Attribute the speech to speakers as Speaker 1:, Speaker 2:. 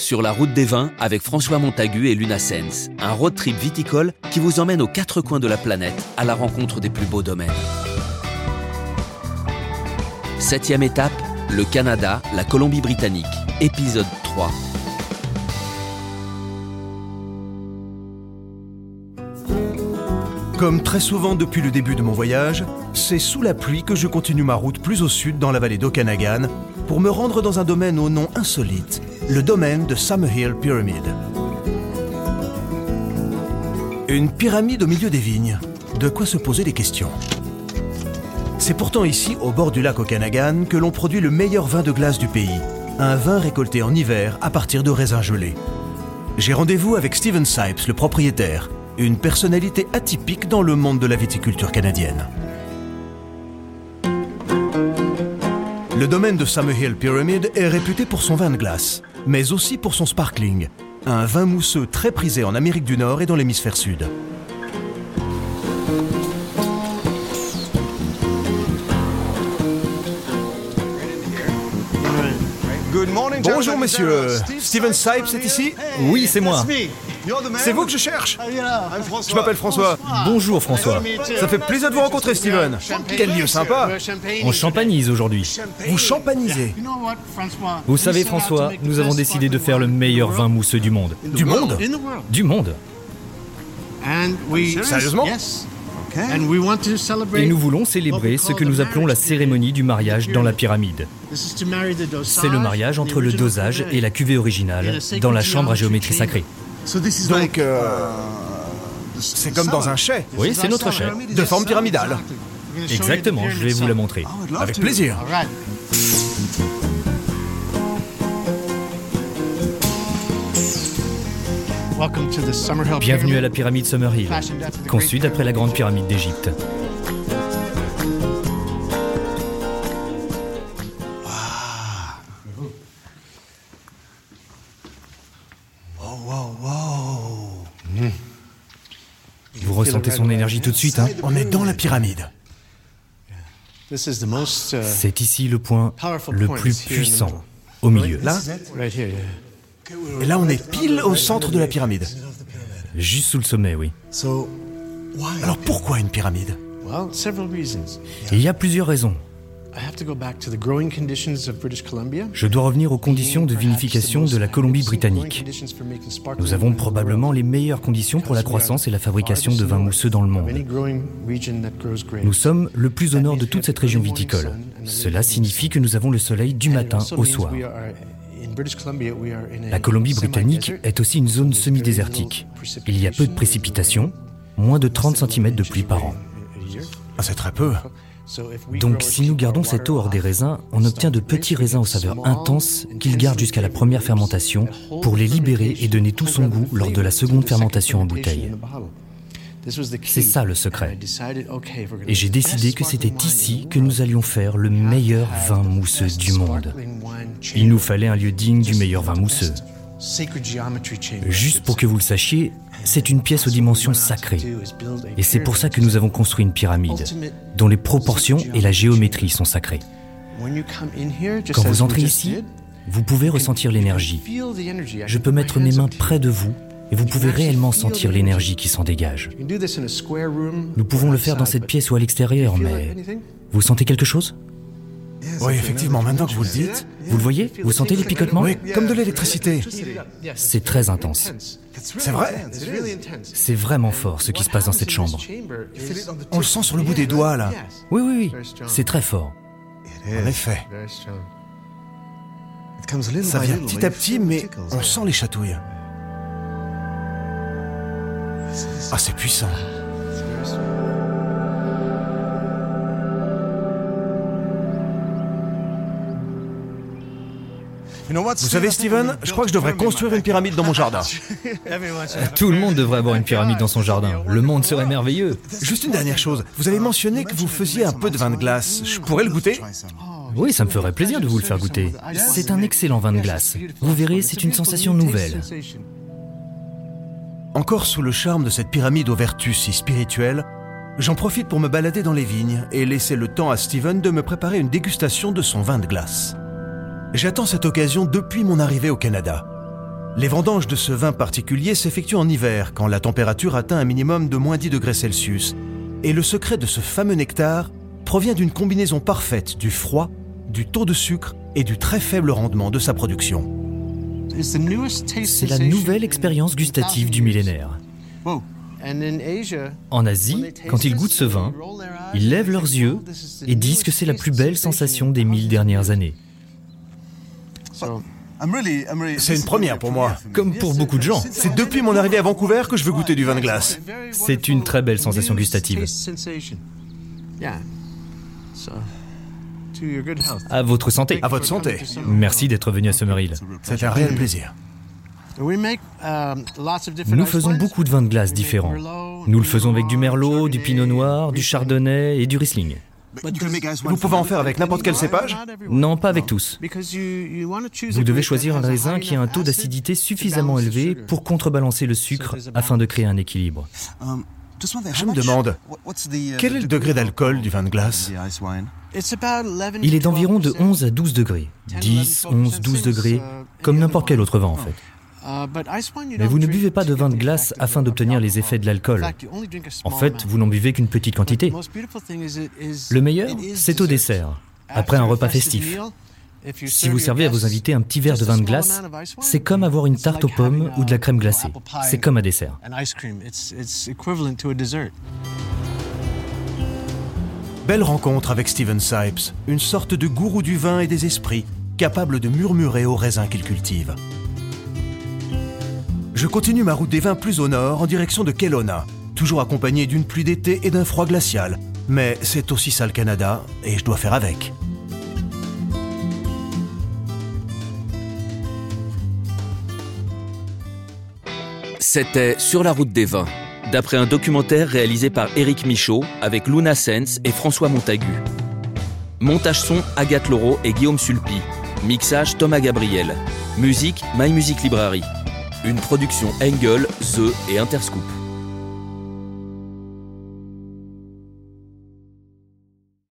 Speaker 1: sur la route des vins avec François Montagu et Luna Sens, un road trip viticole qui vous emmène aux quatre coins de la planète à la rencontre des plus beaux domaines. Septième étape, le Canada, la Colombie-Britannique, épisode 3.
Speaker 2: Comme très souvent depuis le début de mon voyage, c'est sous la pluie que je continue ma route plus au sud dans la vallée d'Okanagan pour me rendre dans un domaine au nom insolite, le domaine de Summerhill Pyramid. Une pyramide au milieu des vignes. De quoi se poser des questions. C'est pourtant ici, au bord du lac Okanagan, que l'on produit le meilleur vin de glace du pays. Un vin récolté en hiver à partir de raisins gelés. J'ai rendez-vous avec Steven Sipes, le propriétaire, une personnalité atypique dans le monde de la viticulture canadienne. Le domaine de Summerhill Pyramid est réputé pour son vin de glace, mais aussi pour son sparkling, un vin mousseux très prisé en Amérique du Nord et dans l'hémisphère sud. Bonjour messieurs, Steven Sipes est ici?
Speaker 3: Oui, c'est moi.
Speaker 2: C'est vous que je cherche. Je m'appelle François.
Speaker 3: Bonjour François.
Speaker 2: Ça fait plaisir de vous rencontrer Steven. Quel lieu sympa.
Speaker 3: On champanise aujourd'hui.
Speaker 2: Vous champanisez
Speaker 3: Vous savez François, nous avons décidé de faire le meilleur vin mousseux du monde.
Speaker 2: Du monde?
Speaker 3: Du monde.
Speaker 2: Sérieusement?
Speaker 3: Et nous voulons célébrer ce que nous appelons la cérémonie du mariage dans la pyramide. C'est le mariage entre le dosage et la cuvée originale dans la chambre à géométrie sacrée.
Speaker 2: Donc, euh, c'est comme dans un chai,
Speaker 3: Oui, c'est notre chai.
Speaker 2: de forme pyramidale.
Speaker 3: Exactement, je vais vous la montrer.
Speaker 2: Avec plaisir.
Speaker 3: Bienvenue à la pyramide Summerhill, conçue d'après la grande pyramide d'Égypte. Ressentez son énergie tout de suite, hein
Speaker 2: On est dans la pyramide.
Speaker 3: C'est ici le point le plus puissant, au milieu.
Speaker 2: Là Et là, on est pile au centre de la pyramide.
Speaker 3: Juste sous le sommet, oui.
Speaker 2: Alors pourquoi une pyramide?
Speaker 3: Il y a plusieurs raisons. Je dois revenir aux conditions de vinification de la Colombie-Britannique. Nous avons probablement les meilleures conditions pour la croissance et la fabrication de vins mousseux dans le monde. Nous sommes le plus au nord de toute cette région viticole. Cela signifie que nous avons le soleil du matin au soir. La Colombie-Britannique est aussi une zone semi-désertique. Il y a peu de précipitations, moins de 30 cm de pluie par an.
Speaker 2: Ah, C'est très peu.
Speaker 3: Donc si nous gardons cette eau hors des raisins, on obtient de petits raisins aux saveurs intenses qu'ils gardent jusqu'à la première fermentation pour les libérer et donner tout son goût lors de la seconde fermentation en bouteille. C'est ça le secret. Et j'ai décidé que c'était ici que nous allions faire le meilleur vin mousseux du monde. Il nous fallait un lieu digne du meilleur vin mousseux. Juste pour que vous le sachiez, c'est une pièce aux dimensions sacrées. Et c'est pour ça que nous avons construit une pyramide, dont les proportions et la géométrie sont sacrées. Quand vous entrez ici, vous pouvez ressentir l'énergie. Je peux mettre mes mains près de vous et vous pouvez réellement sentir l'énergie qui s'en dégage. Nous pouvons le faire dans cette pièce ou à l'extérieur, mais vous sentez quelque chose?
Speaker 2: Oui, effectivement, maintenant que vous le dites.
Speaker 3: Vous le voyez Vous sentez les picotements
Speaker 2: Oui, comme de l'électricité.
Speaker 3: C'est très intense.
Speaker 2: C'est vrai
Speaker 3: C'est vraiment fort ce qui se passe dans cette chambre.
Speaker 2: On le sent sur le bout des doigts, là.
Speaker 3: Oui, oui, oui. C'est très fort.
Speaker 2: En effet. Ça vient petit à petit, mais on sent les chatouilles. Ah, c'est puissant. Vous savez, Steven, je crois que je devrais construire une pyramide dans mon jardin.
Speaker 3: Tout le monde devrait avoir une pyramide dans son jardin. Le monde serait merveilleux.
Speaker 2: Juste une dernière chose. Vous avez mentionné que vous faisiez un peu de vin de glace. Je pourrais le goûter?
Speaker 3: Oui, ça me ferait plaisir de vous le faire goûter. C'est un excellent vin de glace. Vous verrez, c'est une sensation nouvelle.
Speaker 2: Encore sous le charme de cette pyramide aux vertus si spirituelles, j'en profite pour me balader dans les vignes et laisser le temps à Steven de me préparer une dégustation de son vin de glace. J'attends cette occasion depuis mon arrivée au Canada. Les vendanges de ce vin particulier s'effectuent en hiver, quand la température atteint un minimum de moins 10 degrés Celsius. Et le secret de ce fameux nectar provient d'une combinaison parfaite du froid, du taux de sucre et du très faible rendement de sa production.
Speaker 3: C'est la nouvelle expérience gustative du millénaire. En Asie, quand ils goûtent ce vin, ils lèvent leurs yeux et disent que c'est la plus belle sensation des mille dernières années.
Speaker 2: C'est une première pour moi.
Speaker 3: Comme pour beaucoup de gens.
Speaker 2: C'est depuis mon arrivée à Vancouver que je veux goûter du vin de glace.
Speaker 3: C'est une très belle sensation gustative. À votre santé.
Speaker 2: À votre santé.
Speaker 3: Merci d'être venu à Summerhill.
Speaker 2: C'est un réel plaisir.
Speaker 3: Nous faisons beaucoup de vins de glace différents. Nous le faisons avec du merlot, du pinot noir, du chardonnay et du riesling.
Speaker 2: Vous pouvez en faire avec n'importe quel cépage
Speaker 3: Non, pas avec tous. Vous devez choisir un raisin qui a un taux d'acidité suffisamment élevé pour contrebalancer le sucre afin de créer un équilibre.
Speaker 2: Je me demande, quel est le degré d'alcool du vin de glace
Speaker 3: Il est d'environ de 11 à 12 degrés. 10, 11, 12 degrés, comme n'importe quel autre vin en fait. Mais vous ne buvez pas de vin de glace afin d'obtenir les effets de l'alcool. En fait, vous n'en buvez qu'une petite quantité. Le meilleur, c'est au dessert, après un repas festif. Si vous servez à vos invités un petit verre de vin de glace, c'est comme avoir une tarte aux pommes ou de la crème glacée. C'est comme un dessert.
Speaker 2: Belle rencontre avec Steven Sipes, une sorte de gourou du vin et des esprits, capable de murmurer aux raisins qu'il cultive. Je continue ma route des vins plus au nord en direction de Kelowna, toujours accompagné d'une pluie d'été et d'un froid glacial. Mais c'est aussi ça le Canada et je dois faire avec.
Speaker 1: C'était Sur la route des vins, d'après un documentaire réalisé par Éric Michaud avec Luna Sens et François Montagu. Montage son Agathe Laureau et Guillaume Sulpi. Mixage Thomas Gabriel. Musique My Music Library. Une production Engel, The et Interscoop.